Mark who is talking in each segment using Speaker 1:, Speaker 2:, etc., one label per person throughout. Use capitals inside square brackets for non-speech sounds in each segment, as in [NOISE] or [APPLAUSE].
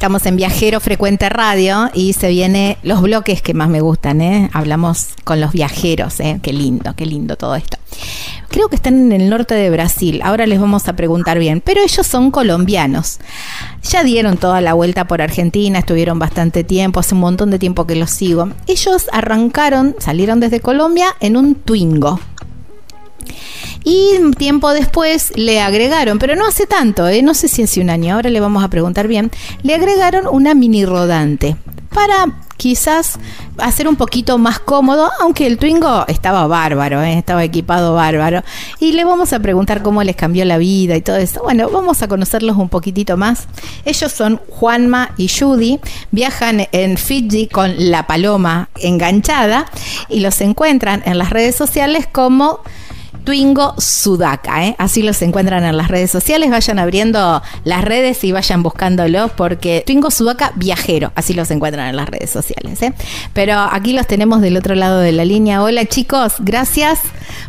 Speaker 1: Estamos en Viajero Frecuente Radio y se vienen los bloques que más me gustan, ¿eh? Hablamos con los viajeros, ¿eh? Qué lindo, qué lindo todo esto. Creo que están en el norte de Brasil, ahora les vamos a preguntar bien, pero ellos son colombianos. Ya dieron toda la vuelta por Argentina, estuvieron bastante tiempo, hace un montón de tiempo que los sigo. Ellos arrancaron, salieron desde Colombia en un Twingo. Y tiempo después le agregaron, pero no hace tanto, ¿eh? no sé si hace un año, ahora le vamos a preguntar bien, le agregaron una mini rodante para quizás hacer un poquito más cómodo, aunque el Twingo estaba bárbaro, ¿eh? estaba equipado bárbaro. Y le vamos a preguntar cómo les cambió la vida y todo eso. Bueno, vamos a conocerlos un poquitito más. Ellos son Juanma y Judy, viajan en Fiji con la paloma enganchada y los encuentran en las redes sociales como Twingo Sudaka. ¿eh? Así los encuentran en las redes sociales. Vayan abriendo las redes y vayan buscándolos porque Twingo Sudaka Viajero. Así los encuentran en las redes sociales. ¿eh? Pero aquí los tenemos del otro lado de la línea. Hola chicos, gracias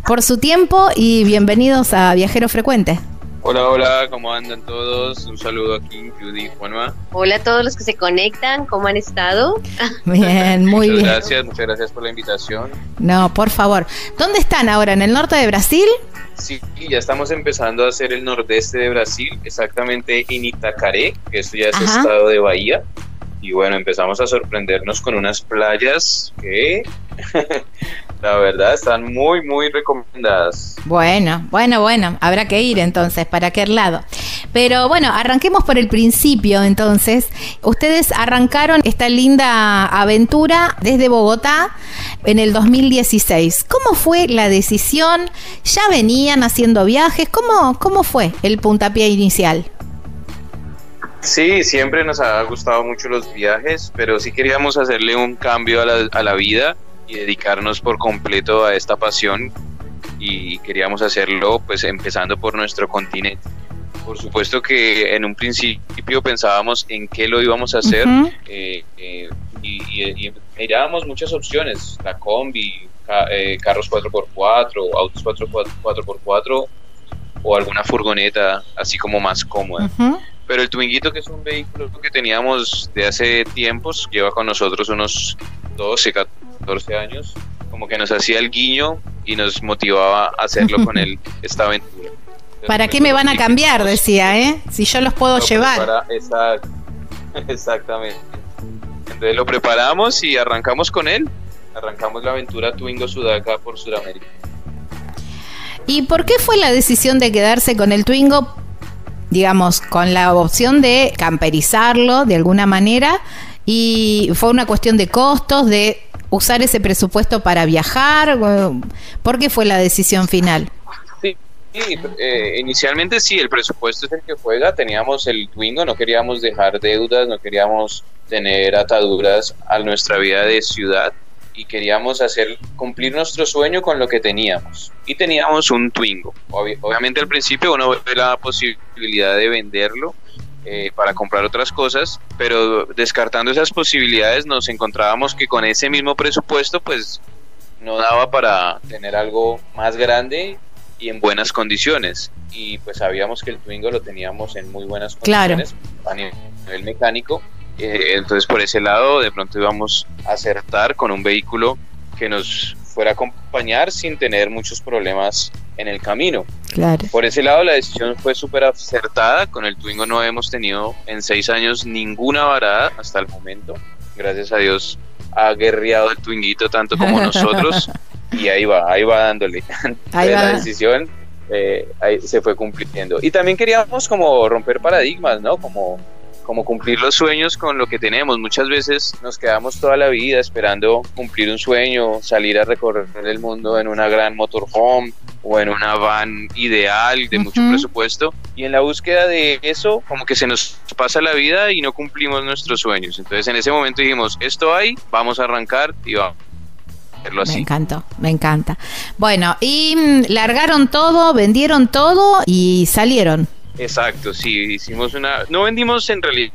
Speaker 1: por su tiempo y bienvenidos a Viajero Frecuente.
Speaker 2: Hola, hola, ¿cómo andan todos? Un saludo aquí, Judy, Juanma.
Speaker 3: Hola a todos los que se conectan, ¿cómo han estado? [LAUGHS]
Speaker 1: Bien, muy
Speaker 2: muchas
Speaker 1: bien.
Speaker 2: gracias, muchas gracias por la invitación.
Speaker 1: No, por favor. ¿Dónde están ahora? ¿En el norte de Brasil?
Speaker 2: Sí, ya estamos empezando a hacer el nordeste de Brasil, exactamente en Itacaré, que esto ya es
Speaker 1: Ajá.
Speaker 2: estado de Bahía. Y bueno, empezamos a sorprendernos con unas playas que, [LAUGHS] la verdad, están muy, muy recomendadas.
Speaker 1: Bueno, bueno, bueno, habrá que ir entonces, ¿para qué lado? Pero bueno, arranquemos por el principio entonces. Ustedes arrancaron esta linda aventura desde Bogotá en el 2016. ¿Cómo fue la decisión? ¿Ya venían haciendo viajes? ¿Cómo, cómo fue el puntapié inicial?
Speaker 2: Sí, siempre nos ha gustado mucho los viajes, pero sí queríamos hacerle un cambio a la, a la vida y dedicarnos por completo a esta pasión y queríamos hacerlo pues empezando por nuestro continente. Por supuesto que en un principio pensábamos en qué lo íbamos a hacer
Speaker 1: Ujú.
Speaker 2: eh, eh, y, y- y mirábamos muchas opciones, la combi, ca- eh, carros 4x4, autos 4 4x4 o alguna furgoneta así como más cómoda.
Speaker 1: Ujú.
Speaker 2: Pero el Twinguito, que es un vehículo que teníamos de hace tiempos, lleva con nosotros unos 12, 14 años, como que nos hacía el guiño y nos motivaba a hacerlo con él, [LAUGHS] esta aventura.
Speaker 1: ¿Para qué me van a cambiar? Decía, ¿eh? Si yo los puedo llevar.
Speaker 2: exact- [LAUGHS] exactamente. Entonces lo preparamos y arrancamos con él. Arrancamos la aventura Twingo Sudaca por Sudamérica.
Speaker 1: ¿Y por qué fue la decisión de quedarse con el Twingo? Digamos, con la opción de camperizarlo de alguna manera. Y fue una cuestión de costos, de usar ese presupuesto para viajar. ¿Por qué fue la decisión final?
Speaker 2: Sí, eh, inicialmente sí, el presupuesto es el que juega. Teníamos el Twingo, no queríamos dejar deudas, no queríamos tener ataduras a nuestra vida de ciudad y queríamos hacer cumplir nuestro sueño con lo que teníamos. Y teníamos un Twingo. Obvi- obviamente al principio uno ve la posibilidad de venderlo eh, para comprar otras cosas, pero descartando esas posibilidades nos encontrábamos que con ese mismo presupuesto pues no daba para tener algo más grande y en buenas condiciones. Y pues sabíamos que el Twingo lo teníamos en muy buenas
Speaker 1: Claro.
Speaker 2: condiciones a nivel mecánico. Eh, entonces por ese lado de pronto íbamos a acertar con un vehículo que nos fuera a acompañar sin tener muchos problemas en el camino.
Speaker 1: Claro.
Speaker 2: Por ese lado la decisión fue súper acertada. Con el Twingo no hemos tenido en seis años ninguna varada hasta el momento. Gracias a Dios ha guerreado el Twinguito tanto como nosotros [LAUGHS] y ahí va, ahí va dándole.
Speaker 1: Ahí va.
Speaker 2: La decisión eh, ahí se fue cumpliendo. Y también queríamos como romper paradigmas, ¿no? Como, como cumplir los sueños con lo que tenemos. Muchas veces nos quedamos toda la vida esperando cumplir un sueño, salir a recorrer el mundo en una gran motorhome o en una van ideal de mucho presupuesto y en la búsqueda de eso como que se nos pasa la vida y no cumplimos nuestros sueños. Entonces en ese momento dijimos, esto hay, vamos a arrancar y vamos.
Speaker 1: Me encantó, me encanta. Bueno, y mm, largaron todo, vendieron todo y salieron.
Speaker 2: Exacto, sí, hicimos una... No vendimos en realidad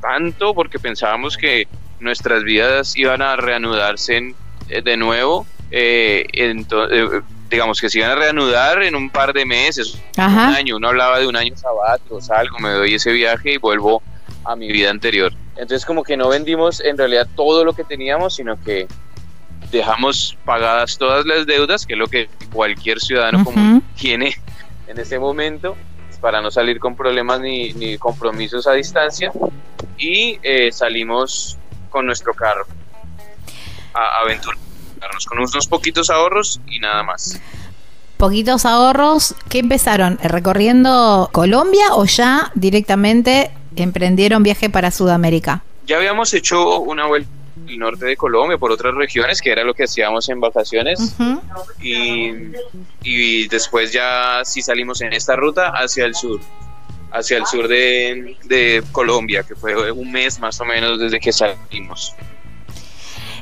Speaker 2: tanto porque pensábamos que nuestras vidas iban a reanudarse eh, de nuevo. Eh, entonces, eh, digamos que se iban a reanudar en un par de meses, un año. Uno hablaba de un año sabático, salgo, me doy ese viaje y vuelvo a mi vida anterior. Entonces como que no vendimos en realidad todo lo que teníamos, sino que dejamos pagadas todas las deudas, que es lo que cualquier ciudadano común tiene en ese momento, para no salir con problemas ni, ni compromisos a distancia, y eh, salimos con nuestro carro a aventurar con unos poquitos ahorros y nada más.
Speaker 1: Poquitos ahorros, ¿qué empezaron? ¿Recorriendo Colombia o ya directamente emprendieron viaje para Sudamérica?
Speaker 2: Ya habíamos hecho una vuelta al norte de Colombia por otras regiones, que era lo que hacíamos en vacaciones. y, y, después ya sí salimos en esta ruta hacia el sur, hacia el sur de, de Colombia, que fue un mes más o menos desde que salimos.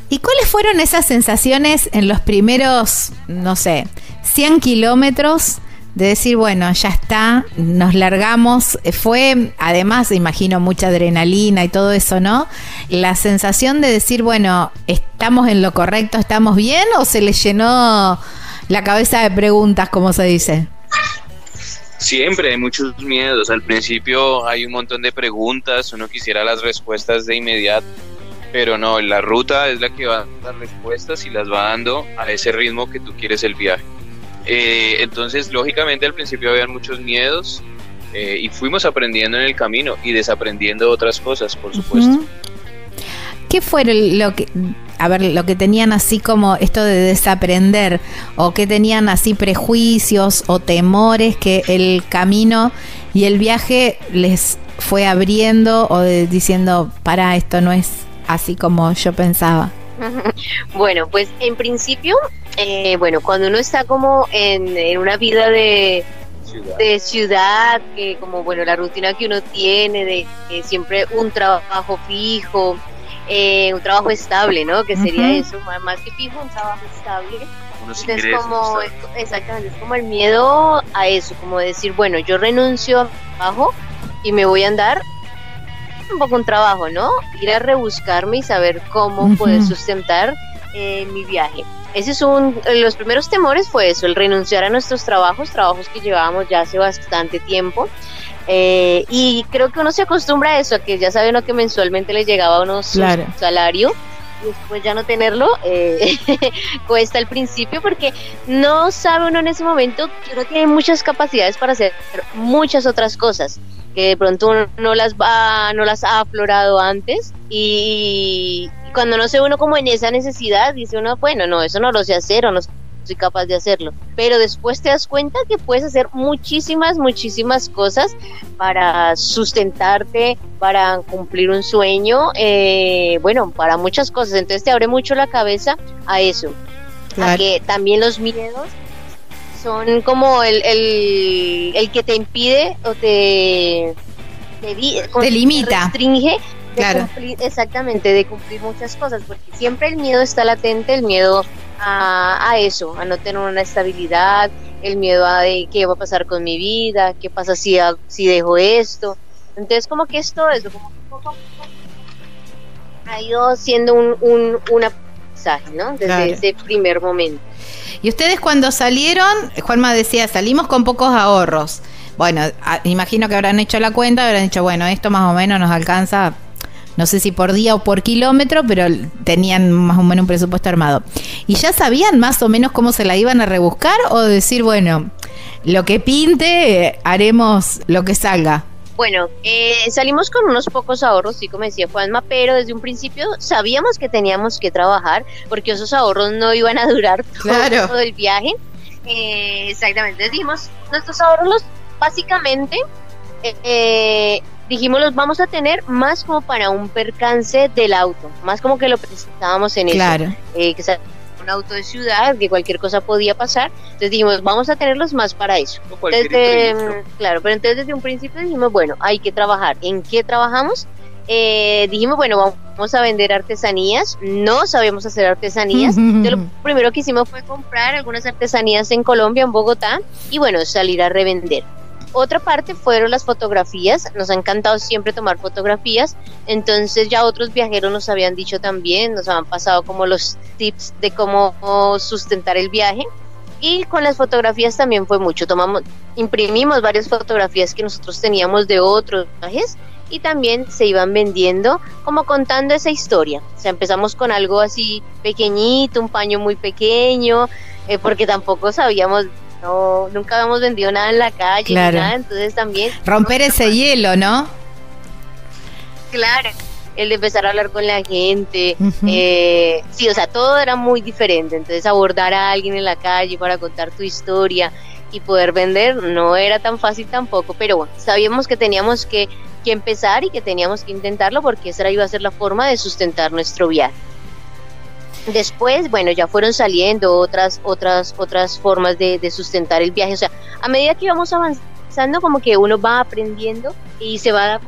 Speaker 1: ¿Y cuáles fueron esas sensaciones en los primeros, no sé, 100 kilómetros? De decir, bueno, ya está, nos largamos. Fue, además, imagino, mucha adrenalina y todo eso, ¿no? La sensación de decir, bueno, ¿estamos en lo correcto, estamos bien? ¿O se le llenó la cabeza de preguntas, como se dice?
Speaker 2: Siempre hay muchos miedos. Al principio hay un montón de preguntas, uno quisiera las respuestas de inmediato pero no, la ruta es la que va a dar respuestas y las va dando a ese ritmo que tú quieres el viaje. Eh, entonces, lógicamente al principio habían muchos miedos eh, y fuimos aprendiendo en el camino y desaprendiendo otras cosas, por supuesto.
Speaker 1: ¿Qué fue lo que, a ver, lo que tenían así como esto de desaprender o que tenían así prejuicios o temores que el camino y el viaje les fue abriendo o diciendo, para, esto no es así como yo pensaba? [LAUGHS]
Speaker 3: Bueno, pues en principio, eh, bueno, cuando uno está como en, una vida de ciudad. de ciudad, que como bueno, la rutina que uno tiene, de siempre un trabajo fijo, eh, un trabajo estable, ¿no? Que sería eso, más que fijo, un trabajo estable. es como, exactamente, es como el miedo a eso, como decir, bueno, yo renuncio a trabajo y me voy a andar un poco un trabajo, ¿no? Ir a rebuscarme y saber cómo poder sustentar eh, mi viaje. Ese es un, los primeros temores fue eso, el renunciar a nuestros trabajos, trabajos que llevábamos ya hace bastante tiempo. Eh, y creo que uno se acostumbra a eso, a que ya sabe uno que mensualmente le llegaba a uno su salario y después ya no tenerlo eh, [LAUGHS] cuesta al principio porque no sabe uno en ese momento que uno tiene muchas capacidades para hacer muchas otras cosas que de pronto uno no las va, no las ha aflorado antes y, cuando no se uno como en esa necesidad, dice uno, bueno, no, eso no lo sé hacer o no soy capaz de hacerlo. Pero después te das cuenta que puedes hacer muchísimas, muchísimas cosas para sustentarte, para cumplir un sueño, eh, bueno, para muchas cosas. Entonces te abre mucho la cabeza a eso. A que también los miedos son como el, el, que te impide o te,
Speaker 1: te, limita.
Speaker 3: restringe claro. exactamente, de cumplir muchas cosas, porque siempre el miedo está latente, el miedo a, a, eso, a no tener una estabilidad, el miedo a de qué va a pasar con mi vida, qué pasa si, si dejo esto. Entonces, como que esto eso, como poco ha ido siendo un, un, un aprendizaje, ¿no? Desde ese primer momento.
Speaker 1: Y ustedes cuando salieron, Juanma decía, salimos con pocos ahorros. Bueno, imagino que habrán hecho la cuenta, habrán dicho, bueno, esto más o menos nos alcanza, no sé si por día o por kilómetro, pero tenían más o menos un presupuesto armado. ¿Y ya sabían más o menos cómo se la iban a rebuscar o decir, bueno, lo que pinte, haremos lo que salga?
Speaker 3: Bueno, eh, salimos con unos pocos ahorros, sí, como decía Juanma, pero desde un principio sabíamos que teníamos que trabajar porque esos ahorros no iban a durar [LAUGHS] todo, el viaje. Eh, exactamente, dijimos, nuestros ahorros básicamente eh, dijimos los vamos a tener más como para un percance del auto, más como que lo presentábamos en
Speaker 1: claro.
Speaker 3: eso, que un auto de ciudad, que cualquier cosa podía pasar. Entonces dijimos, vamos a tenerlos más para eso. Desde, claro, pero entonces desde un principio dijimos, bueno, hay que trabajar. ¿En qué trabajamos? Eh, dijimos, bueno, vamos a vender artesanías. No sabíamos hacer artesanías. [LAUGHS] Entonces, lo primero que hicimos fue comprar algunas artesanías en Colombia, en Bogotá, y bueno, salir a revender. Otra parte fueron las fotografías, nos ha encantado siempre tomar fotografías, entonces ya otros viajeros nos habían dicho también, nos habían pasado como los tips de cómo sustentar el viaje. Y con las fotografías también fue mucho, tomamos, imprimimos varias fotografías que nosotros teníamos de otros viajes y también se iban vendiendo como contando esa historia. O sea, empezamos con algo así pequeñito, un paño muy pequeño, eh, porque tampoco sabíamos no, nunca habíamos vendido nada en la calle, nada, entonces también...
Speaker 1: Romper ese hielo, ¿no?
Speaker 3: Claro, el de empezar a hablar con la gente, eh, sí, o sea, todo era muy diferente, entonces abordar a alguien en la calle para contar tu historia y poder vender no era tan fácil tampoco, pero bueno, sabíamos que teníamos que, que empezar y que teníamos que intentarlo porque esa iba a ser la forma de sustentar nuestro viaje. Después, bueno, ya fueron saliendo otras, otras, otras formas de, sustentar el viaje. O sea, a medida que íbamos avanzando, como que uno va aprendiendo y se va,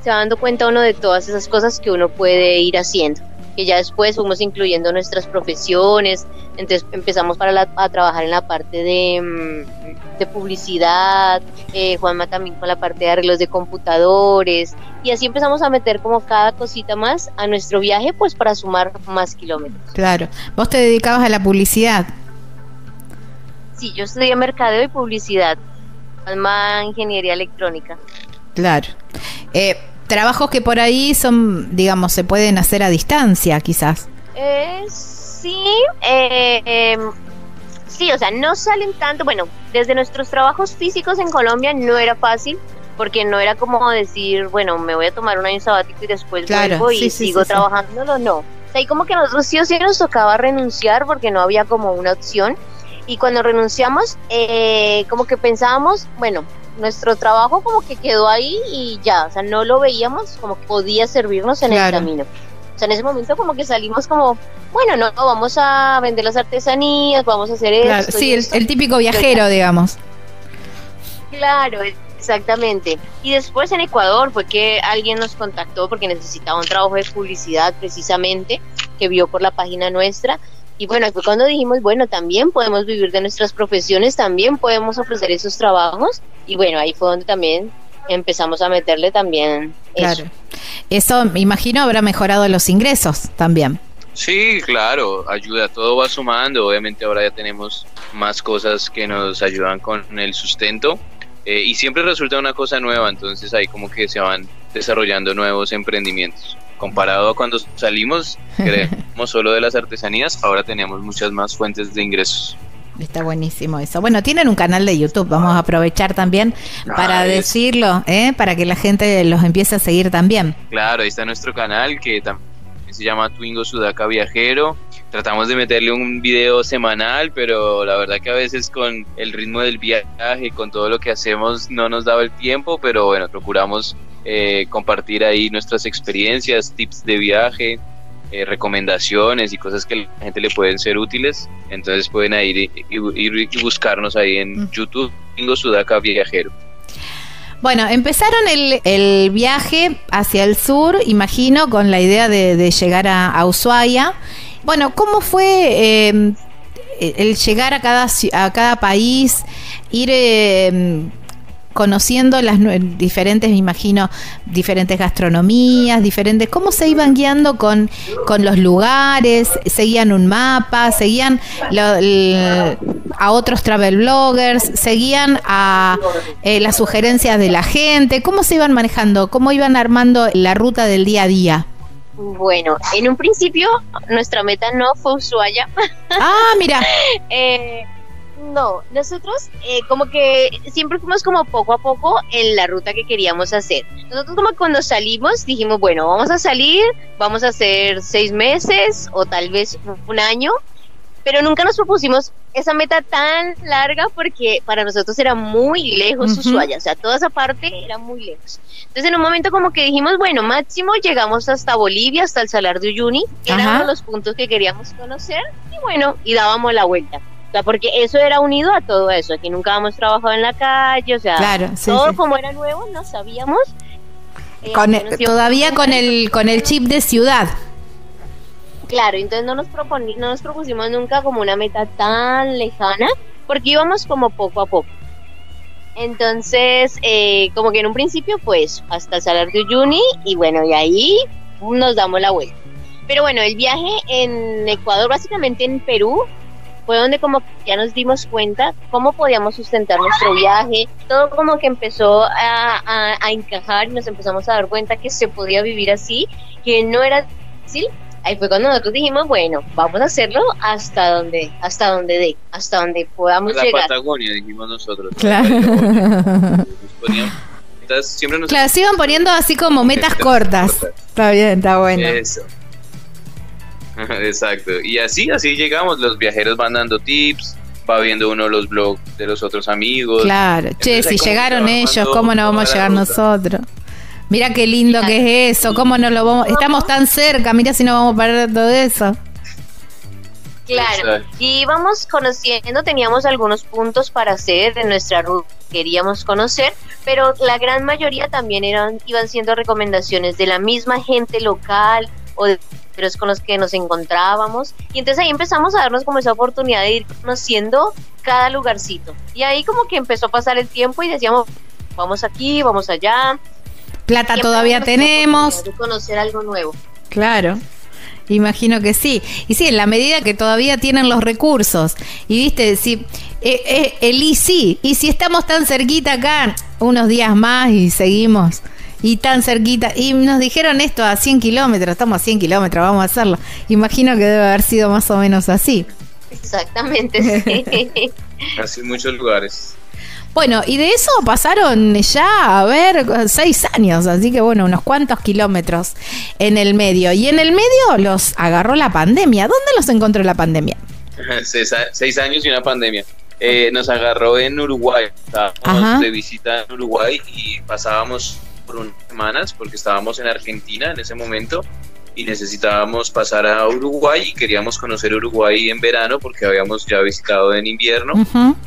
Speaker 3: se va dando cuenta uno de todas esas cosas que uno puede ir haciendo que ya después fuimos incluyendo nuestras profesiones, entonces empezamos para a trabajar en la parte de, mm, de publicidad, eh, Juanma también con la parte de arreglos de computadores, y así empezamos a meter como cada cosita más a nuestro viaje, pues para sumar más kilómetros.
Speaker 1: Claro, vos te dedicabas a la publicidad.
Speaker 3: Sí, yo estudié mercadeo y publicidad, Juanma ingeniería electrónica.
Speaker 1: Claro. Eh, trabajos que por ahí son, digamos, se pueden hacer a distancia, quizás.
Speaker 3: Eh, sí, eh, em, sí, o sea, no salen tanto. Bueno, desde nuestros trabajos físicos en Colombia no era fácil, porque no era como decir, bueno, me voy a tomar un año sabático y después vuelvo y sigo trabajándolo, no. O sea, y como que nosotros sí o sí nos tocaba renunciar porque no había como una opción. Y cuando renunciamos, eh, como que pensábamos, bueno, nuestro trabajo como que quedó ahí y ya, o sea, no lo veíamos como que podía servirnos en el camino. O sea, en ese momento como que salimos como, bueno, no, vamos a vender las artesanías, vamos a hacer esto.
Speaker 1: Sí, el, típico viajero, digamos.
Speaker 3: Claro, exactamente. Y después en Ecuador fue que alguien nos contactó porque necesitaba un trabajo de publicidad precisamente, que vio por la página nuestra y bueno, fue cuando dijimos, bueno, también podemos vivir de nuestras profesiones, también podemos ofrecer esos trabajos. Y bueno, ahí fue donde también empezamos a meterle también
Speaker 1: claro. Eso, me imagino, habrá mejorado los ingresos también.
Speaker 2: Sí, claro, ayuda, todo va sumando. Obviamente ahora ya tenemos más cosas que nos ayudan con el sustento eh, y siempre resulta una cosa nueva, entonces ahí como que se van desarrollando nuevos emprendimientos comparado a cuando salimos, [LAUGHS] creemos solo de las artesanías, ahora tenemos muchas más fuentes de ingresos.
Speaker 1: Está buenísimo eso. Bueno, tienen un canal de YouTube, vamos a aprovechar también para decirlo, ¿eh? para que la gente los empiece a seguir también.
Speaker 2: Claro, ahí está nuestro canal que también se llama Twingo Sudaca Viajero. Tratamos de meterle un video semanal, pero la verdad que a veces con el ritmo del viaje, con todo lo que hacemos, no nos daba el tiempo, pero bueno, procuramos eh, compartir ahí nuestras experiencias, tips de viaje, eh, recomendaciones y cosas que a la gente le pueden ser útiles. Entonces pueden ir y, buscarnos ahí en YouTube, Bingo Sudaca Viajero.
Speaker 1: Bueno, empezaron el, viaje hacia el sur, imagino, con la idea de, llegar a, Ushuaia. Bueno, ¿cómo fue eh, el llegar a cada, a cada país, ir conociendo las diferentes, me imagino, diferentes gastronomías, diferentes, cómo se iban guiando con, con los lugares, seguían un mapa, seguían a otros travel bloggers, seguían a eh, las sugerencias de la gente, cómo se iban manejando, cómo iban armando la ruta del día a día.
Speaker 3: Bueno, en un principio nuestra meta no fue Ushuaia.
Speaker 1: Ah, mira. [LAUGHS]
Speaker 3: eh, no, nosotros eh, como que siempre fuimos como poco a poco en la ruta que queríamos hacer. Nosotros como cuando salimos dijimos, bueno, vamos a salir, vamos a hacer seis meses o tal vez un año, pero nunca nos propusimos esa meta tan larga porque para nosotros era muy lejos Ushuaia, o sea, toda esa parte era muy lejos. Entonces en un momento como que dijimos, bueno, máximo llegamos hasta Bolivia, hasta el Salar de Uyuni, que eran los puntos que queríamos conocer, y bueno, y dábamos la vuelta. O sea, porque eso era unido a todo eso. Aquí nunca habíamos trabajado en la calle, o sea, todo como era nuevo, no sabíamos.
Speaker 1: Eh, todavía con el, con el chip de ciudad.
Speaker 3: Claro, entonces no nos, no nos propusimos nunca como una meta tan lejana, porque íbamos como poco a poco. Entonces, eh, como que en un principio, pues, hasta el Salar de Uyuni, y bueno, y ahí nos damos la vuelta. Pero bueno, el viaje en Ecuador, básicamente en Perú, fue donde como ya nos dimos cuenta cómo podíamos sustentar nuestro viaje, todo como que empezó a, encajar y nos empezamos a dar cuenta que se podía vivir así, que no era fácil. Ahí fue cuando nosotros dijimos, bueno, vamos a hacerlo hasta donde, hasta donde dé, hasta donde podamos
Speaker 2: la
Speaker 3: llegar.
Speaker 2: Patagonia, dijimos nosotros.
Speaker 1: Claro. [LAUGHS]
Speaker 2: siempre nos...
Speaker 1: Claro, sigan poniendo así como metas cortas. Está bien, está bueno. Eso. [LAUGHS]
Speaker 2: Exacto. Y así, así llegamos. Los viajeros van dando tips, va viendo uno los blogs de los otros amigos.
Speaker 1: Claro. che, si llegaron ellos, ¿cómo no vamos a llegar nosotros? Mira qué lindo que es eso, cómo no lo vamos, estamos tan cerca, mira si no vamos a perder todo eso.
Speaker 3: Claro, y íbamos conociendo, teníamos algunos puntos para hacer en nuestra ruta queríamos conocer, pero la gran mayoría también eran iban siendo recomendaciones de la misma gente local o de con los que nos encontrábamos. Y entonces ahí empezamos a darnos como esa oportunidad de ir conociendo cada lugarcito. Y ahí como que empezó a pasar el tiempo y decíamos, vamos aquí, vamos allá.
Speaker 1: Plata todavía tenemos.
Speaker 3: De conocer algo nuevo.
Speaker 1: Claro. Imagino que sí. Y sí, en la medida que todavía tienen los recursos. Y viste, si eh, eh, el y sí, y si estamos tan cerquita acá, unos días más y seguimos y tan cerquita. Y nos dijeron esto a 100 kilómetros, estamos a 100 kilómetros, vamos a hacerlo. Imagino que debe haber sido más o menos así.
Speaker 3: Exactamente, [LAUGHS] sí.
Speaker 2: Así en muchos lugares.
Speaker 1: Bueno, y de eso pasaron ya, a ver, seis años, así que bueno, unos cuantos kilómetros en el medio. Y en el medio los agarró la pandemia. ¿Dónde los encontró la pandemia? [LAUGHS]
Speaker 2: seis, años y una pandemia. Eh, nos agarró en Uruguay. Estábamos de visita en Uruguay y pasábamos por unas semanas porque estábamos en Argentina en ese momento y necesitábamos pasar a Uruguay y queríamos conocer Uruguay en verano porque habíamos ya visitado en invierno.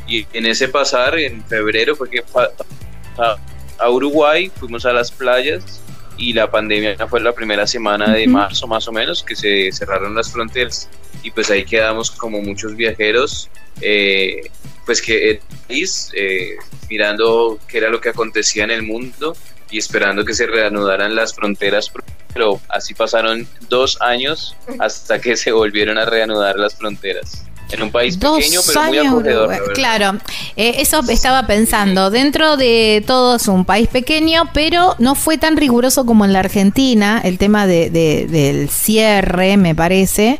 Speaker 2: Y en ese pasar en febrero fue que a Uruguay fuimos a las playas y la pandemia fue la primera semana de marzo más o menos que se cerraron las fronteras. Y pues ahí quedamos como muchos viajeros eh, pues que eh, mirando qué era lo que acontecía en el mundo y esperando que se reanudaran las fronteras, pero así pasaron dos años hasta que se volvieron a reanudar las fronteras. En un país pequeño, pero muy acogedor.
Speaker 1: Claro, eh, eso estaba pensando. Dentro de todo es un país pequeño, pero no fue tan riguroso como en la Argentina, el tema de, del cierre, me parece.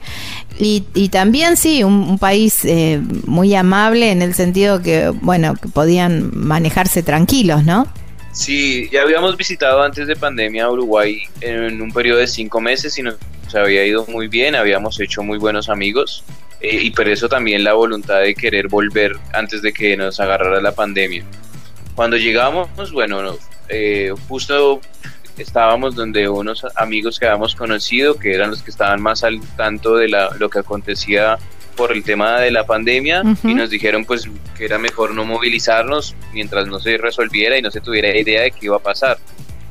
Speaker 1: Y, y también sí, un, país eh, muy amable en el sentido que, bueno, que podían manejarse tranquilos, ¿no?
Speaker 2: Sí, ya habíamos visitado antes de pandemia Uruguay en un periodo de cinco meses y nos había ido muy bien, habíamos hecho muy buenos amigos eh, y por eso también la voluntad de querer volver antes de que nos agarrara la pandemia. Cuando llegamos, bueno, eh, justo estábamos donde unos amigos que habíamos conocido, que eran los que estaban más al tanto de la, lo que acontecía por el tema de la pandemia y nos dijeron pues que era mejor no movilizarnos mientras no se resolviera y no se tuviera idea de qué iba a pasar.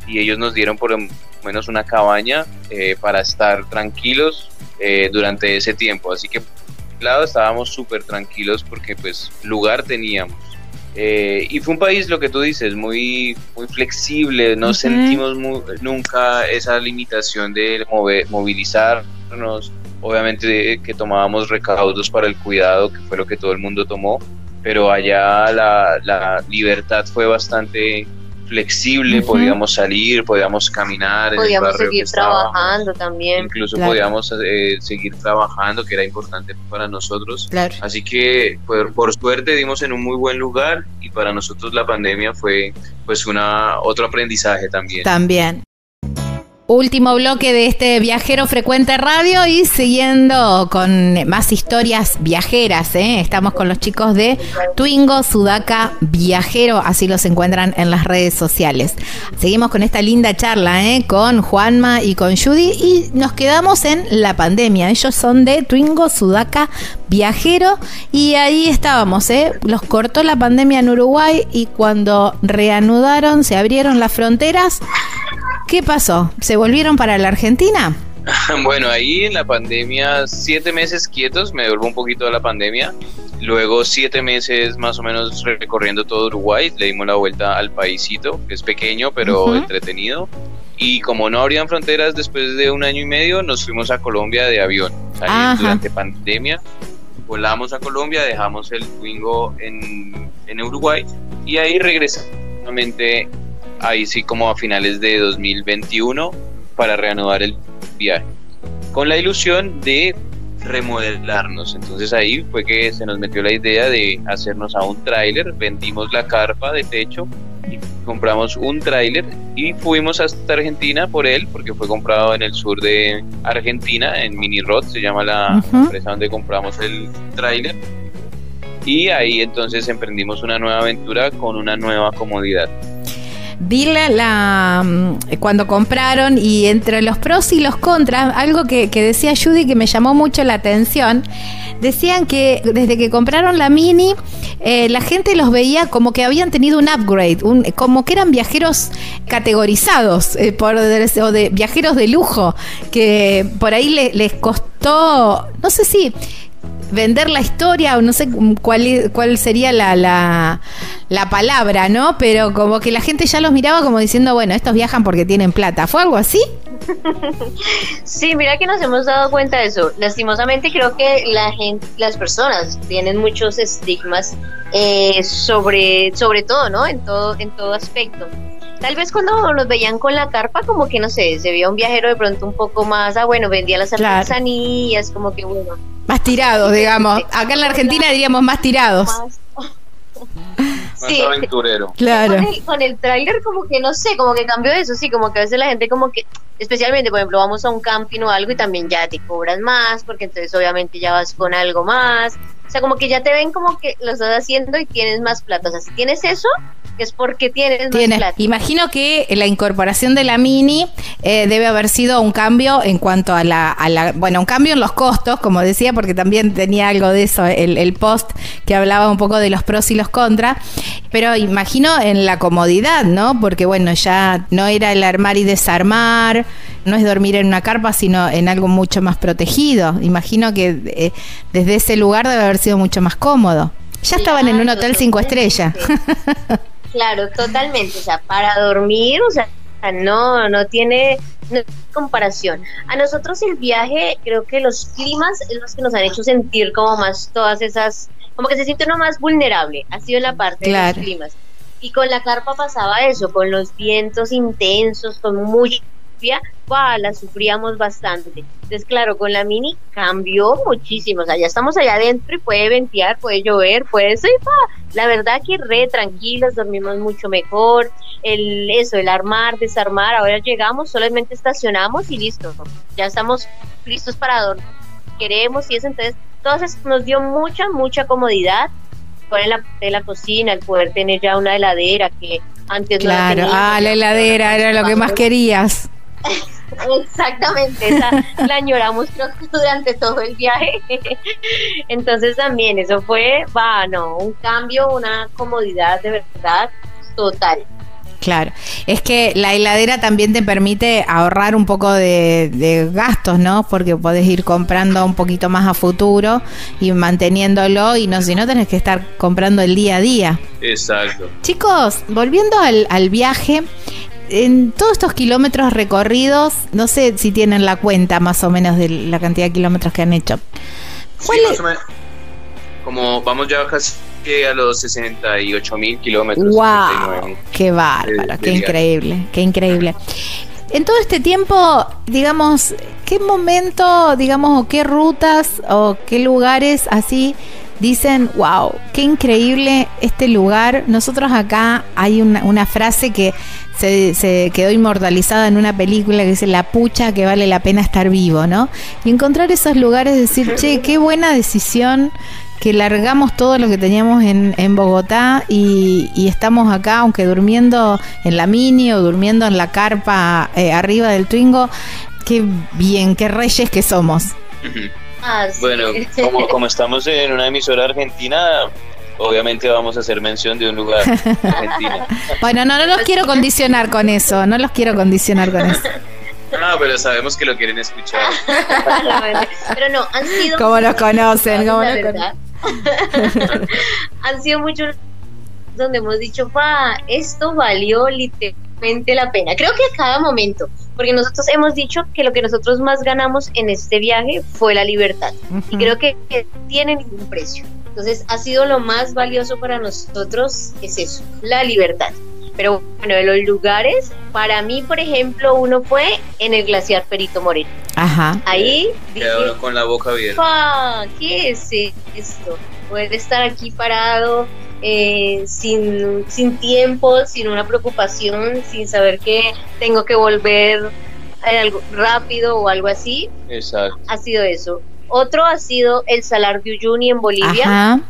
Speaker 2: Y ellos nos dieron por lo menos una cabaña eh, para estar tranquilos eh, durante ese tiempo. Así que, lado, estábamos súper tranquilos porque pues lugar teníamos. Eh, y fue un país, lo que tú dices, muy, muy flexible, no sentimos nunca esa limitación de movilizarnos, obviamente que tomábamos recaudos para el cuidado, que fue lo que todo el mundo tomó, pero allá la, la libertad fue bastante flexible, podíamos salir, podíamos caminar.
Speaker 3: Podíamos seguir trabajando también.
Speaker 2: Incluso podíamos eh, seguir trabajando, que era importante para nosotros. Así que por, por, suerte dimos en un muy buen lugar y para nosotros la pandemia fue pues una otro aprendizaje también.
Speaker 1: También. Último bloque de este viajero frecuente radio y siguiendo con más historias viajeras. ¿eh? Estamos con los chicos de Twingo Sudaka Viajero, así los encuentran en las redes sociales. Seguimos con esta linda charla ¿eh? con Juanma y con Judy y nos quedamos en la pandemia. Ellos son de Twingo Sudaka Viajero y ahí estábamos. ¿eh? Los cortó la pandemia en Uruguay y cuando reanudaron, se abrieron las fronteras. ¿Qué pasó? ¿Se volvieron para la Argentina? [LAUGHS]
Speaker 2: Bueno, ahí en la pandemia, siete meses quietos, me devolvo un poquito de la pandemia. Luego siete meses más o menos recorriendo todo Uruguay, le dimos la vuelta al paísito, que es pequeño pero entretenido. Y como no habrían fronteras, después de un año y medio nos fuimos a Colombia de avión. durante pandemia, volamos a Colombia, dejamos el Twingo en, en Uruguay y ahí regresamos ahí sí como a finales de 2021 para reanudar el viaje, con la ilusión de remodelarnos. Entonces ahí fue que se nos metió la idea de hacernos a un tráiler, vendimos la carpa de techo y compramos un tráiler y fuimos hasta Argentina por él porque fue comprado en el sur de Argentina, en Mini Rod, se llama la empresa donde compramos el tráiler. Y ahí entonces emprendimos una nueva aventura con una nueva comodidad
Speaker 1: vi la, mm, cuando compraron y entre los pros y los contras, algo que, decía Judy que me llamó mucho la atención, decían que desde que compraron la Mini, eh, la gente los veía como que habían tenido un upgrade, un, como que eran viajeros categorizados, eh, por, o de viajeros de lujo, que por ahí les costó, no sé si vender la historia, o no sé cuál, cuál sería la, la, palabra, ¿no? Pero como que la gente ya los miraba como diciendo, bueno, estos viajan porque tienen plata. ¿Fue algo así? [LAUGHS]
Speaker 3: Sí, mira que nos hemos dado cuenta de eso. Lastimosamente creo que la gente, las personas tienen muchos estigmas eh, sobre, sobre todo, ¿no? En todo, en todo aspecto. Tal vez cuando nos veían con la carpa, como que no sé, se veía un viajero de pronto un poco más, ah, bueno, vendía las artesanías, como que bueno,
Speaker 1: más tirados, digamos. Acá en la Argentina diríamos más tirados.
Speaker 2: Más, [LAUGHS] sí. aventurero.
Speaker 1: Claro.
Speaker 3: Con el, tráiler como que no sé, como que cambió eso, sí, como que a veces la gente como que, especialmente, por ejemplo, vamos a un camping o algo y también ya te cobran más, porque entonces obviamente ya vas con algo más. O sea, como que ya te ven como que lo estás haciendo y tienes más plata. O sea, si tienes eso, es porque tienes Tiene. más
Speaker 1: Imagino que la incorporación de la Mini eh, debe haber sido un cambio en cuanto a la, a la, bueno, un cambio en los costos, como decía, porque también tenía algo de eso, el, el post que hablaba un poco de los pros y los contras, pero imagino en la comodidad, ¿no? Porque bueno, ya no era el armar y desarmar, no es dormir en una carpa, sino en algo mucho más protegido. Imagino que eh, desde ese lugar debe haber sido mucho más cómodo. Ya estaban en un hotel cinco estrellas.
Speaker 3: Claro, totalmente. O sea, para dormir, o sea, no, no tiene comparación. A nosotros el viaje, creo que los climas es los que nos han hecho sentir como más todas esas, como que se siente uno más vulnerable, ha sido la parte de los climas. Y con la carpa pasaba eso, con los vientos intensos, con mucha la sufríamos bastante. Entonces, claro, con la mini cambió muchísimo. O sea, ya estamos allá adentro y puede ventear, puede llover, puede ser. La verdad que re tranquilos, dormimos mucho mejor. El, eso, el armar, desarmar. Ahora llegamos, solamente estacionamos y listo. Ya estamos listos para dormir. Queremos y eso. Entonces, entonces nos dio mucha, mucha comodidad poner la, de la cocina, el poder tener ya una heladera que antes
Speaker 1: claro. ah, la heladera era lo que más [LAUGHS] querías. [LAUGHS]
Speaker 3: Exactamente, esa la añoramos durante todo el viaje. [LAUGHS] Entonces también eso fue, va, no, un cambio, una comodidad de verdad total.
Speaker 1: Claro, es que la heladera también te permite ahorrar un poco de, gastos, ¿no? Porque podés ir comprando un poquito más a futuro y manteniéndolo y no, si no tenés que estar comprando el día a día.
Speaker 2: Exacto.
Speaker 1: Chicos, volviendo al, al viaje, en todos estos kilómetros recorridos, no sé si tienen la cuenta más o menos de la cantidad de kilómetros que han hecho.
Speaker 2: Sí, más o menos. Como vamos ya casi a los 68 mil kilómetros.
Speaker 1: ¡Wow! ¡Qué bárbaro! ¡Qué increíble! ¡Qué increíble! En todo este tiempo, digamos, ¿qué momento, digamos, o qué rutas o qué lugares así dicen, wow, qué increíble este lugar. Nosotros acá hay una, una frase que se, quedó inmortalizada en una película que dice, la pucha que vale la pena estar vivo, ¿no? Y encontrar esos lugares, decir, che, qué buena decisión que largamos todo lo que teníamos en, Bogotá y, y, estamos acá, aunque durmiendo en la mini o durmiendo en la carpa eh, arriba del Twingo, qué bien, qué reyes que somos.
Speaker 2: Ah, sí. Bueno, como, como estamos en una emisora argentina, obviamente vamos a hacer mención de un lugar argentino. [LAUGHS]
Speaker 1: bueno, no, no los quiero condicionar con eso, no los quiero condicionar con eso.
Speaker 2: No, pero sabemos que lo quieren escuchar.
Speaker 3: pero no, han sido...
Speaker 1: ¿Cómo los conocen? ¿Cómo los conocen? [LAUGHS]
Speaker 3: han sido muchos donde hemos dicho, pa, esto valió literalmente la pena. Creo que a cada momento, porque nosotros hemos dicho que lo que nosotros más ganamos en este viaje fue la libertad. Uh -huh. Y creo que, que tiene ningún precio. Entonces ha sido lo más valioso para nosotros, es eso, la libertad. Pero bueno, de los lugares, para mí, por ejemplo, uno fue en el glaciar Perito Moreno.
Speaker 1: Ajá.
Speaker 3: Ahí
Speaker 2: dije, con la boca abierta.
Speaker 3: Pa, ¿Qué es esto? Poder estar aquí parado, eh, sin, sin tiempo, sin una preocupación, sin saber que tengo que volver algo rápido o algo así.
Speaker 2: Exacto.
Speaker 3: Ha sido eso. Otro ha sido el Salar de Uyuni en Bolivia.
Speaker 1: Ajá.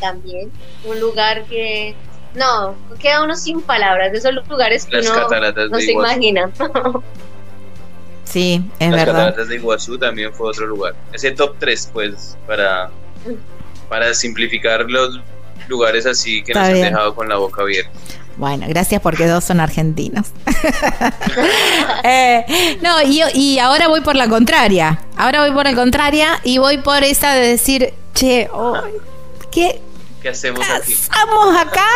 Speaker 3: También. Un lugar que no, queda uno sin palabras, de esos lugares que
Speaker 2: Las
Speaker 3: uno no se
Speaker 2: Iguazú.
Speaker 3: imagina.
Speaker 1: Sí, es
Speaker 2: Las
Speaker 1: verdad.
Speaker 2: cataratas de Iguazú también fue otro lugar. Ese top 3, pues, para, para simplificar los lugares así que
Speaker 1: Está
Speaker 2: nos
Speaker 1: bien.
Speaker 2: han dejado con la boca abierta.
Speaker 1: Bueno, gracias porque dos son argentinos. [LAUGHS] Eh, no, y, y ahora voy por la contraria. Ahora voy por la contraria y voy por esa de decir, che, oh, ¿qué
Speaker 2: ¿Qué hacemos aquí?
Speaker 1: hacemos acá?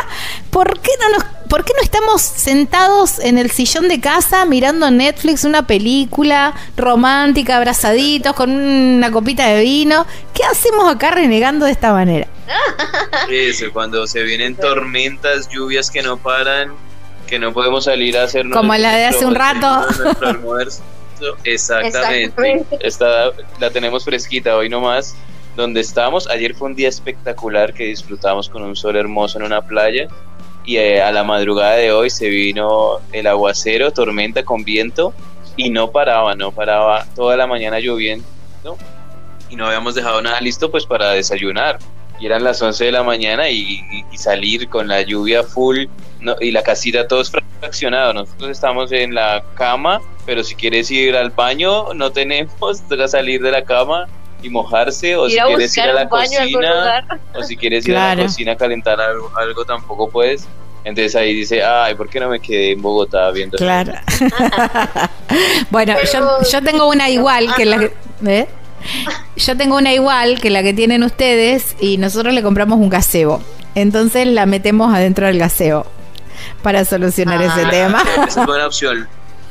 Speaker 1: ¿Por qué, no nos, ¿Por qué no estamos sentados en el sillón de casa mirando Netflix una película romántica, abrazaditos, con una copita de vino? ¿Qué hacemos acá renegando de esta manera?
Speaker 2: Eso, cuando se vienen tormentas, lluvias que no paran, que no podemos salir a hacer
Speaker 1: Como la de hace un rato.
Speaker 2: nuestro almuerzo. [LAUGHS] Exactamente.
Speaker 3: Exactamente.
Speaker 2: Esta la tenemos fresquita hoy nomás. Donde estamos, ayer fue un día espectacular que disfrutamos con un sol hermoso en una playa. Y eh, a la madrugada de hoy se vino el aguacero, tormenta con viento, y no paraba, no paraba toda la mañana lloviendo. Y no habíamos dejado nada listo pues para desayunar y eran las 11 de la mañana y, salir con la lluvia full y la casita todos fraccionados. Nosotros estamos en la cama, pero si quieres ir al baño no tenemos, [LAUGHS] toca salir de la cama y mojarse o
Speaker 3: Ir
Speaker 2: si
Speaker 3: a
Speaker 2: quieres ir a la cocina o si quieres ir a la cocina a calentar algo, algo tampoco puedes. Entonces ahí dice, ay, ¿por qué no me quedé en Bogotá viendo?
Speaker 1: Claro. [LAUGHS] bueno, yo, yo tengo una igual que la que. ¿eh? Yo tengo una igual que la que tienen ustedes y nosotros le compramos un gazebo. Entonces la metemos adentro del gazebo para solucionar
Speaker 3: Ah.
Speaker 1: ese tema.
Speaker 2: Esa es buena opción.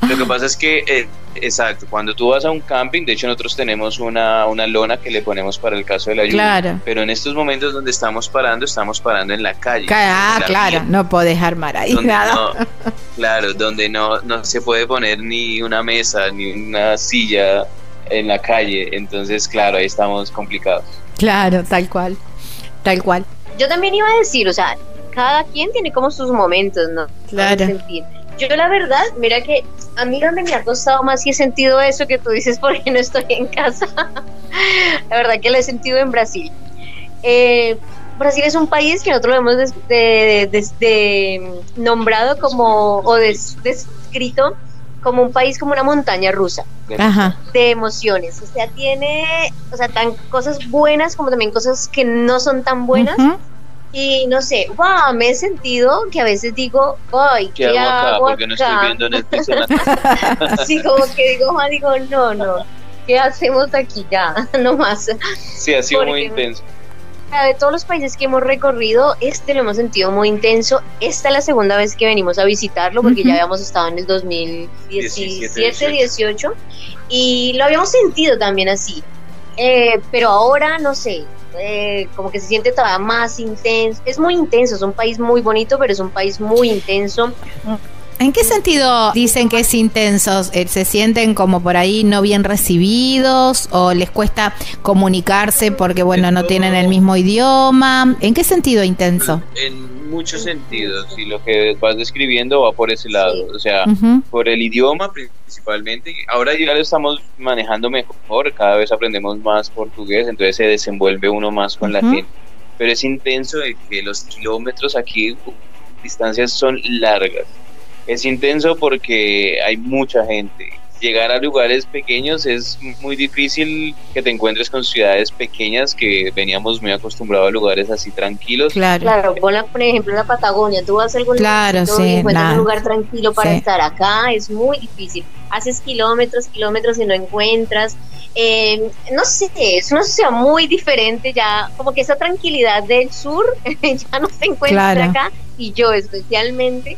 Speaker 2: Lo que pasa es que, eh, exacto, cuando tú vas a un camping, de hecho nosotros tenemos una, una lona que le ponemos para el caso de la lluvia.
Speaker 1: Claro.
Speaker 2: Pero en estos momentos donde estamos parando, estamos parando en la calle.
Speaker 1: Ah,
Speaker 2: la
Speaker 1: claro,
Speaker 2: vía,
Speaker 1: no podés armar ahí nada.
Speaker 2: no- claro, donde no, no se puede poner ni una mesa, ni una silla en la calle. Entonces, claro, ahí estamos complicados.
Speaker 1: Claro, tal cual. Tal cual.
Speaker 3: Yo también iba a decir, o sea, cada quien tiene como sus momentos, ¿no?
Speaker 1: Claro.
Speaker 3: Yo la verdad, mira que a mí donde me ha costado más y he sentido eso que tú dices [LAUGHS] porque no estoy en casa. la verdad que lo he sentido en Brasil. Eh, Brasil es un país que nosotros lo hemos des- de- nombrado como o des- descrito como un país como una montaña rusa
Speaker 1: Ajá.
Speaker 3: de emociones. O sea, tiene, o sea, tan cosas buenas como también cosas que no son tan buenas. Y no sé, wow, me he sentido que a veces digo, ay,
Speaker 2: ¿Qué hago acá? Porque no estoy viendo Netflix en la [LAUGHS] casa.
Speaker 3: Así como que digo, ah, digo, no, no, ¿qué hacemos aquí ya? [LAUGHS] No más.
Speaker 2: Sí, ha sido muy intenso.
Speaker 3: De todos los países que hemos recorrido, este lo hemos sentido muy intenso. Esta es la segunda vez que venimos a visitarlo porque
Speaker 1: Ujú.
Speaker 3: ya habíamos estado en el 2017,
Speaker 2: 17,
Speaker 3: 18 y lo habíamos sentido también así. Eh, pero ahora, no sé, eh, como que se siente todavía más intenso. Es muy intenso, es un país muy bonito, pero es un país muy intenso,
Speaker 1: ¿En qué sentido dicen que es intenso? Eh, ¿Se sienten como por ahí no bien recibidos o les cuesta comunicarse porque, bueno, no tienen el mismo idioma? ¿En qué sentido intenso?
Speaker 2: En muchos sentidos y lo que vas describiendo va por ese lado, o sea, por el idioma principalmente. Ahora ya lo estamos manejando mejor, cada vez aprendemos más portugués, entonces se desenvuelve uno más con la gente. Pero es intenso de que los kilómetros aquí, distancias son largas es intenso porque hay mucha gente. Llegar a lugares pequeños es muy difícil que te encuentres con ciudades pequeñas que veníamos muy acostumbrados a lugares así tranquilos.
Speaker 3: Claro, claro por ejemplo en la Patagonia, tú vas a algún
Speaker 1: claro,
Speaker 3: encuentras un lugar tranquilo para estar acá, es muy difícil. Haces kilómetros, kilómetros y no encuentras. Eh, no sé, es una sociedad muy diferente ya, como que esa tranquilidad del sur [LAUGHS] ya no se encuentra acá y yo especialmente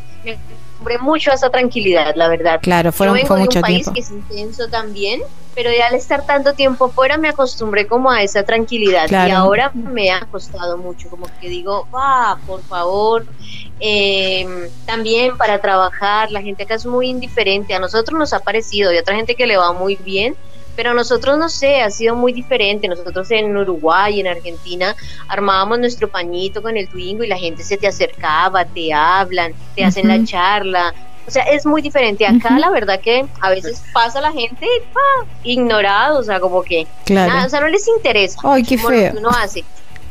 Speaker 3: mucho a esa tranquilidad, la verdad.
Speaker 1: Claro, fueron,
Speaker 3: Yo
Speaker 1: fue mucho
Speaker 3: un país que es intenso también, pero ya al estar tanto tiempo fuera me acostumbré como a esa tranquilidad. Y ahora me ha costado mucho, como que digo, va, por favor, eh, también para trabajar, la gente acá es muy indiferente, a nosotros nos ha parecido, y otra gente que le va muy bien, pero nosotros no sé, ha sido muy diferente. Nosotros en Uruguay, en Argentina, armábamos nuestro pañito con el Twingo y la gente se te acercaba, te hablan, te hacen la charla. O sea, es muy diferente. Acá la verdad que a veces pasa la gente ah, ignorado, o sea, como que nada, o sea, no les interesa.
Speaker 1: Ay, qué feo. Lo que
Speaker 3: uno hace.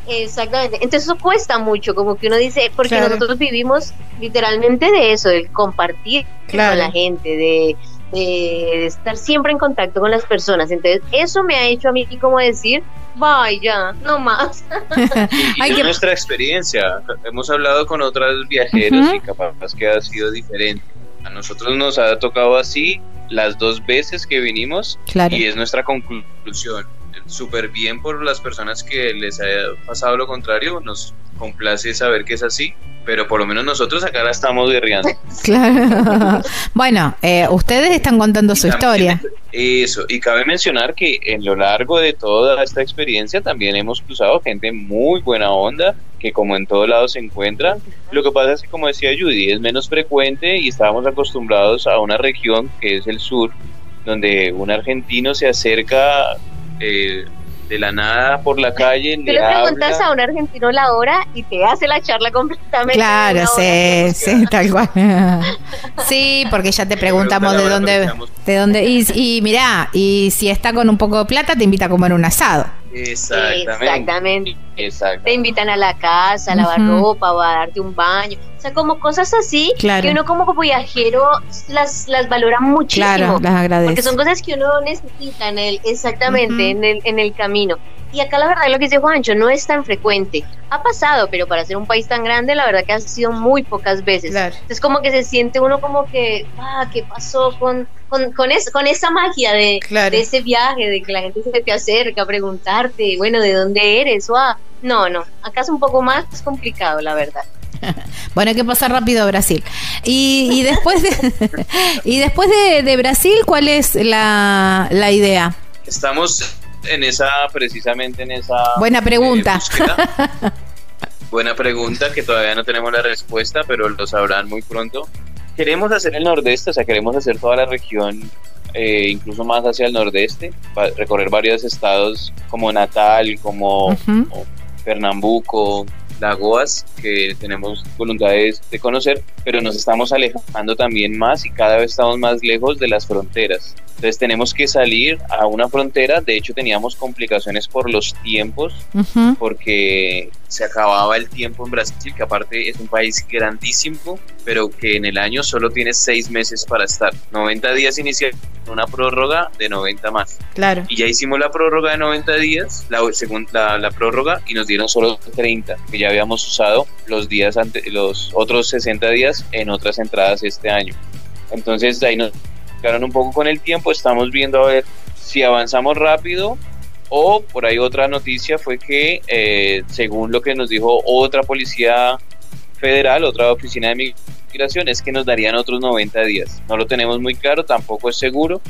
Speaker 3: Exactamente. Entonces eso cuesta mucho, como que uno dice, porque nosotros vivimos literalmente de eso, del compartir con la gente, de de estar siempre en contacto con las personas. Entonces, eso me ha hecho a mí como decir, vaya, no más. [LAUGHS] [LAUGHS]
Speaker 2: Hay que... nuestra experiencia. Hemos hablado con otros viajeros y capaz que ha sido diferente. A nosotros nos ha tocado así las dos veces que vinimos y es nuestra conclusión. Súper bien por las personas que les ha pasado lo contrario, nos complace saber que es así pero por lo menos nosotros acá la estamos guerreando. [LAUGHS]
Speaker 1: Claro. bueno, eh, ustedes están contando su historia.
Speaker 2: Eso, y cabe mencionar que en lo largo de toda esta experiencia también hemos cruzado gente muy buena onda, que como en todos lados se encuentra. Lo que pasa es que, como decía Judy, es menos frecuente y estábamos acostumbrados a una región que es el sur, donde un argentino se acerca eh, de la nada por la calle.
Speaker 3: Tú le, preguntas a un argentino la hora y te hace la charla completamente.
Speaker 1: Claro, sí, sí, [LAUGHS] tal cual. [LAUGHS] sí, porque ya te preguntamos de dónde, de dónde, y, y mirá, y si está con un poco de plata, te invita a comer un asado.
Speaker 2: Exactamente.
Speaker 3: Te invitan a la casa, a lavar ropa o a darte un baño. O sea, como cosas así que uno como viajero las, las valora muchísimo.
Speaker 1: Claro, las agradece.
Speaker 3: Porque son cosas que uno necesita en el, exactamente, en, el, en el camino. Y acá la verdad lo que dice Juancho no es tan frecuente. Ha pasado, pero para ser un país tan grande, la verdad que ha sido muy pocas veces. Es como que se siente uno como que, ah, ¿qué pasó con, con, con, con esa magia de, de, ese viaje, de que la gente se te acerca a preguntarte, bueno, ¿de dónde eres? O, ah, no, no, acá es un poco más complicado, la verdad. [LAUGHS]
Speaker 1: Bueno, hay que pasar rápido a Brasil. Y, y después de, [LAUGHS] y después de, de, Brasil, ¿cuál es la, la idea?
Speaker 2: Estamos en esa, precisamente en esa...
Speaker 1: Buena pregunta.
Speaker 2: Eh, [LAUGHS] Buena pregunta que todavía no tenemos la respuesta, pero lo sabrán muy pronto. Queremos hacer el nordeste, o sea, queremos hacer toda la región, eh, incluso más hacia el nordeste, recorrer varios estados como Natal, como, como Pernambuco, Lagoas, que tenemos voluntades de conocer, pero nos estamos alejando también más y cada vez estamos más lejos de las fronteras. Entonces tenemos que salir a una frontera. De hecho teníamos complicaciones por los tiempos, porque se acababa el tiempo en Brasil, que aparte es un país grandísimo, pero que en el año solo tiene seis meses para estar. 90 días inicial, una prórroga de 90 más.
Speaker 1: Claro.
Speaker 2: Y ya hicimos la prórroga de 90 días, la, segunda, la, prórroga, y nos dieron solo 30, que ya habíamos usado los días ante, los otros 60 días en otras entradas este año. Entonces ahí nos un poco con el tiempo, estamos viendo a ver si avanzamos rápido o por ahí otra noticia fue que eh, según lo que nos dijo otra policía federal, otra oficina de migración, es que nos darían otros 90 días. No lo tenemos muy claro, tampoco es seguro.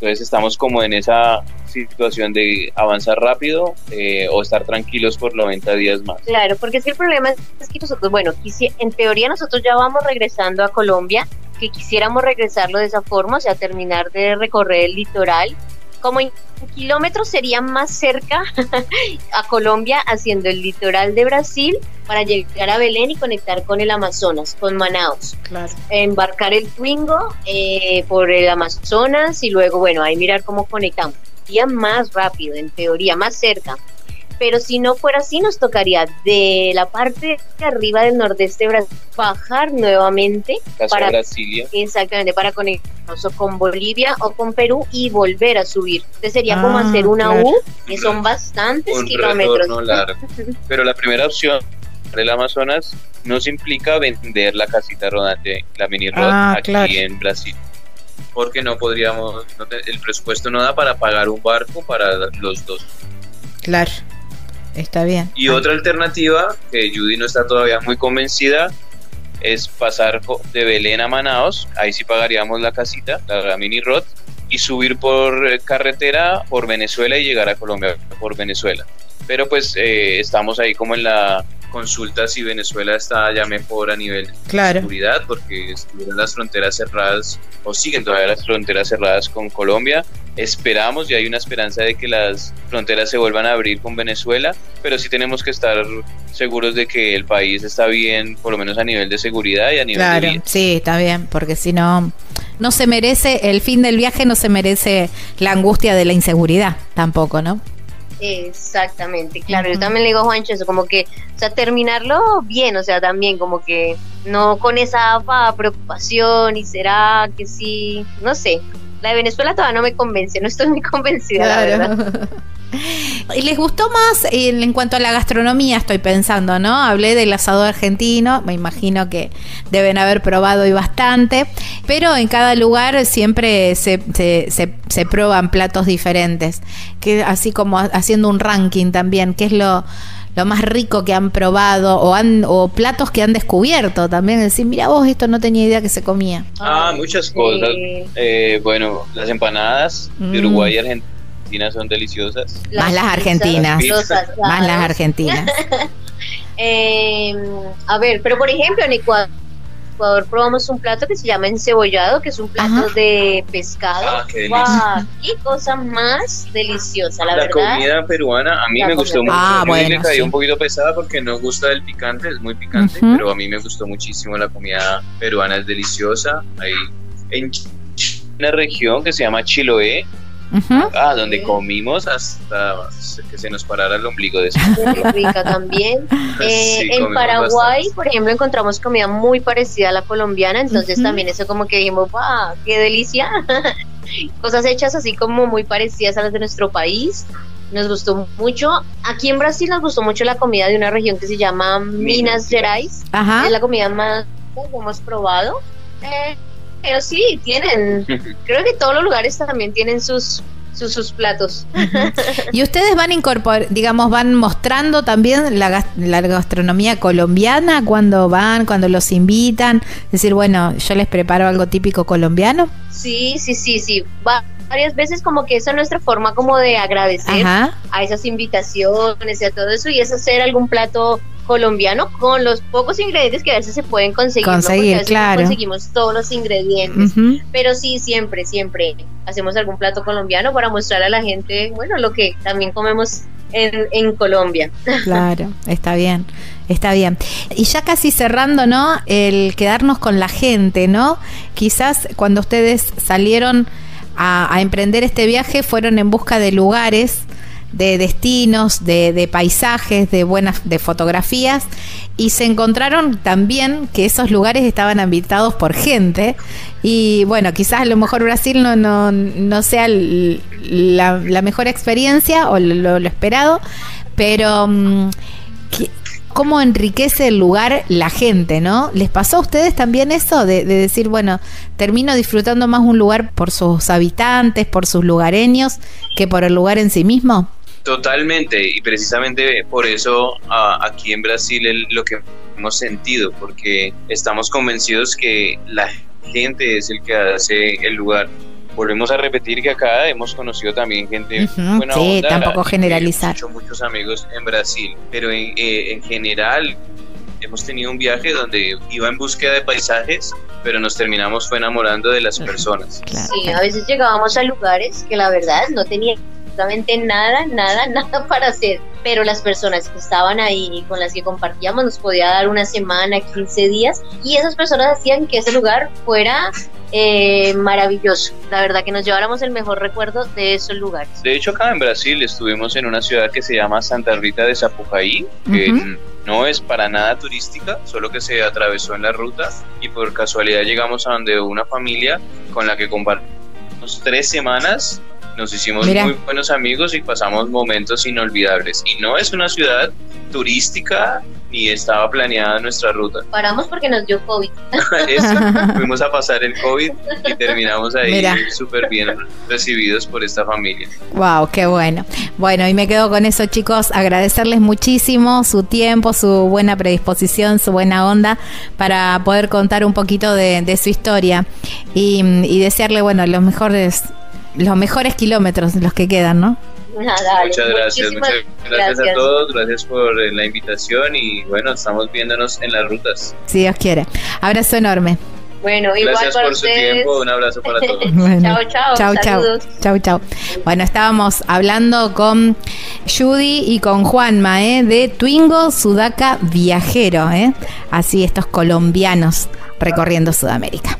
Speaker 2: Entonces estamos como en esa situación de avanzar rápido eh, o estar tranquilos por 90 días más.
Speaker 3: Claro, porque es que el problema es que nosotros, bueno, en teoría nosotros ya vamos regresando a Colombia que quisiéramos regresarlo de esa forma, o sea, terminar de recorrer el litoral como en kilómetros sería más cerca [LAUGHS] a Colombia haciendo el litoral de Brasil para llegar a Belén y conectar con el Amazonas, con Manaus. Claro. Embarcar el Twingo eh, por el Amazonas y luego, bueno, ahí mirar cómo conectamos. Sería más rápido, en teoría, más cerca pero si no fuera así nos tocaría de la parte de arriba del nordeste de Brasil bajar nuevamente
Speaker 2: para Brasilia.
Speaker 3: exactamente para conectarnos con Bolivia o con Perú y volver a subir. Entonces sería como ah, hacer una U que son bastantes kilómetros.
Speaker 2: pero la primera opción del Amazonas nos implica vender la casita rodante la mini rod ah, aquí en Brasil. Porque no podríamos el presupuesto no da para pagar un barco para los dos.
Speaker 1: Claro Está bien.
Speaker 2: Y otra alternativa, que Judy no está todavía muy convencida, es pasar de Belén a Manaos, ahí sí pagaríamos la casita, la mini rod, y subir por eh, carretera por Venezuela y llegar a Colombia por Venezuela. Pero pues eh, estamos ahí como en la consulta si Venezuela está ya mejor a nivel de seguridad, porque estuvieron las fronteras cerradas o siguen todavía las fronteras cerradas con Colombia. Esperamos y hay una esperanza de que las fronteras se vuelvan a abrir con Venezuela, pero sí tenemos que estar seguros de que el país está bien, por lo menos a nivel de seguridad y a nivel
Speaker 1: claro,
Speaker 2: de vida.
Speaker 1: Sí, está bien, porque si no, no se merece, el fin del viaje no se merece la angustia de la inseguridad tampoco, ¿no?
Speaker 3: Exactamente, claro, yo también le digo a Juancho eso, como que, o sea, terminarlo bien, o sea, también como que no con esa preocupación y será que sí, no sé, la de Venezuela todavía no me convence, no estoy muy convencida, la verdad. [LAUGHS] [LAUGHS]
Speaker 1: ¿Y les gustó más en, cuanto a la gastronomía? Estoy pensando, ¿no? Hablé del asado argentino, me imagino que deben haber probado y bastante, pero en cada lugar siempre se, se, se, prueban platos diferentes, que así como haciendo un ranking también, ¿qué es lo, lo más rico que han probado o, han, o platos que han descubierto también? Decir, mira vos, esto no tenía idea que se comía.
Speaker 2: Ah, muchas cosas. Eh, bueno, las empanadas de mm. Uruguay y Argentina son deliciosas.
Speaker 1: más las argentinas. más las argentinas. [LAUGHS]
Speaker 3: a ver, pero por ejemplo en Ecuador, probamos un plato que se llama encebollado, que es un plato de pescado. Ah, qué, qué cosa más deliciosa, la, verdad.
Speaker 2: La comida peruana a mí me gustó mucho. Ah, a mí me cayó un poquito pesada porque no gusta el picante, es muy picante, pero a mí me gustó muchísimo la comida peruana, es deliciosa. Hay en una región que se llama Chiloé, Ah, donde comimos hasta que se nos parara el ombligo de eso.
Speaker 3: rica también. [LAUGHS] Eh, en Paraguay, por ejemplo, encontramos comida muy parecida a la colombiana, entonces también eso como que dijimos, ¡wow! ¡Qué delicia! [LAUGHS] Cosas hechas así como muy parecidas a las de nuestro país. Nos gustó mucho. Aquí en Brasil nos gustó mucho la comida de una región que se llama Minas Gerais. Es la comida más que hemos probado. Eh, pero sí, tienen, creo que todos los lugares también tienen sus sus, platos.
Speaker 1: Y ustedes van a incorporar, digamos, van mostrando también la, la, gastronomía colombiana cuando van, cuando los invitan. Es decir, bueno, yo les preparo algo típico colombiano.
Speaker 3: Sí, sí, sí, sí. Va varias veces como que esa es nuestra forma como de agradecer a esas invitaciones y a todo eso y es hacer algún plato colombiano con los pocos ingredientes que a veces se pueden conseguir.
Speaker 1: Conseguir, claro.
Speaker 3: conseguimos todos los ingredientes. Pero sí, siempre, siempre hacemos algún plato colombiano para mostrar a la gente, bueno, lo que también comemos en, en Colombia. [LAUGHS]
Speaker 1: Claro, está bien. Está bien. Y ya casi cerrando, ¿no? El quedarnos con la gente, ¿no? Quizás cuando ustedes salieron a, a emprender este viaje fueron en busca de lugares de destinos, de, paisajes, de buenas, de fotografías, y se encontraron también que esos lugares estaban habitados por gente. Y bueno, quizás a lo mejor Brasil no, no, no sea la, mejor experiencia o lo, esperado, pero mm, cómo enriquece el lugar la gente, ¿no? ¿Les pasó a ustedes también eso de, decir, bueno, termino disfrutando más un lugar por sus habitantes, por sus lugareños, que por el lugar en sí mismo?
Speaker 2: Totalmente, y precisamente por eso aquí en Brasil es lo que hemos sentido, porque estamos convencidos que la gente es el que hace el lugar. Volvemos a repetir que acá hemos conocido también gente
Speaker 1: buena sí, tampoco generalizar.
Speaker 2: Muchos, muchos amigos en Brasil, pero en, eh, en general hemos tenido un viaje donde iba en búsqueda de paisajes, pero nos terminamos fue enamorando de las personas.
Speaker 3: Sí, a veces llegábamos a lugares que la verdad no tenía absolutamente nada, nada, [LAUGHS] nada para hacer, pero las personas que estaban ahí y con las que compartíamos nos podía dar una semana, 15 días, y esas personas hacían que ese lugar fuera eh, maravilloso. La verdad que nos lleváramos el mejor recuerdo de esos lugares.
Speaker 2: De hecho, acá en Brasil estuvimos en una ciudad que se llama Santa Rita de Zapucaí, que no es para nada turística, solo que se atravesó en la ruta y por casualidad llegamos a donde una familia con la que compartimos tres semanas nos hicimos muy buenos amigos y pasamos momentos inolvidables. Y no es una ciudad turística ni estaba planeada nuestra ruta. [LAUGHS]
Speaker 3: Paramos porque nos dio COVID. [LAUGHS] [LAUGHS]
Speaker 2: fuimos a pasar el COVID y terminamos ahí súper bien recibidos por esta familia.
Speaker 1: Wow, qué bueno. Bueno, y me quedo con eso, chicos. Agradecerles muchísimo su tiempo, su buena predisposición, su buena onda para poder contar un poquito de, su historia y, y desearle, bueno, los mejores los mejores kilómetros los que quedan, ¿no?
Speaker 2: muchas gracias, muchas gracias, a todos, gracias por eh, la invitación y bueno, estamos viéndonos en las rutas.
Speaker 1: Si Dios quiere. Abrazo enorme.
Speaker 3: Bueno, igual
Speaker 2: Gracias por su tiempo, un abrazo para todos. [LAUGHS]
Speaker 3: chao, chao. Chao, chao.
Speaker 1: Chao, chao. Bueno, estábamos hablando con Judy y con Juanma, ¿eh? de Twingo Sudaca Viajero, ¿eh? así estos colombianos recorriendo Sudamérica.